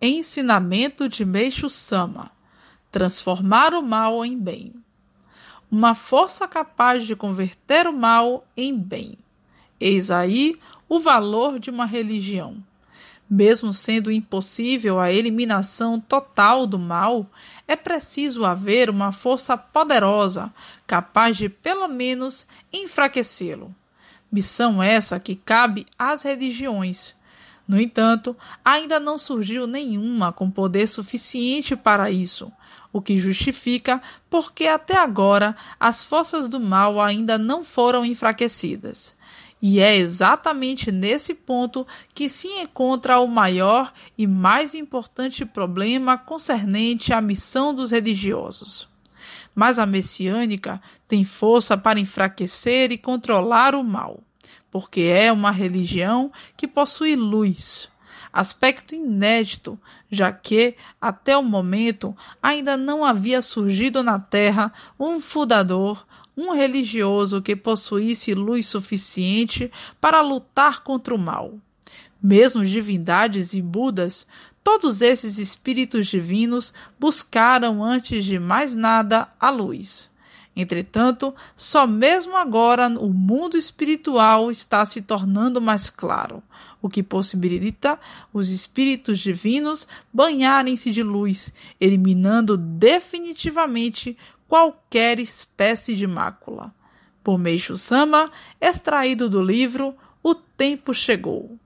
Ensinamento de Meixo Sama: Transformar o mal em bem. Uma força capaz de converter o mal em bem. Eis aí o valor de uma religião. Mesmo sendo impossível a eliminação total do mal, é preciso haver uma força poderosa capaz de, pelo menos, enfraquecê-lo. Missão essa que cabe às religiões, no entanto, ainda não surgiu nenhuma com poder suficiente para isso, o que justifica porque até agora as forças do mal ainda não foram enfraquecidas. E é exatamente nesse ponto que se encontra o maior e mais importante problema concernente à missão dos religiosos. Mas a messiânica tem força para enfraquecer e controlar o mal porque é uma religião que possui luz, aspecto inédito, já que, até o momento, ainda não havia surgido na Terra um fundador, um religioso que possuísse luz suficiente para lutar contra o mal. Mesmo divindades e Budas, todos esses espíritos divinos buscaram antes de mais nada a luz. Entretanto, só mesmo agora o mundo espiritual está se tornando mais claro, o que possibilita os espíritos divinos banharem-se de luz, eliminando definitivamente qualquer espécie de mácula. Por Meixo Sama, extraído do livro O Tempo Chegou.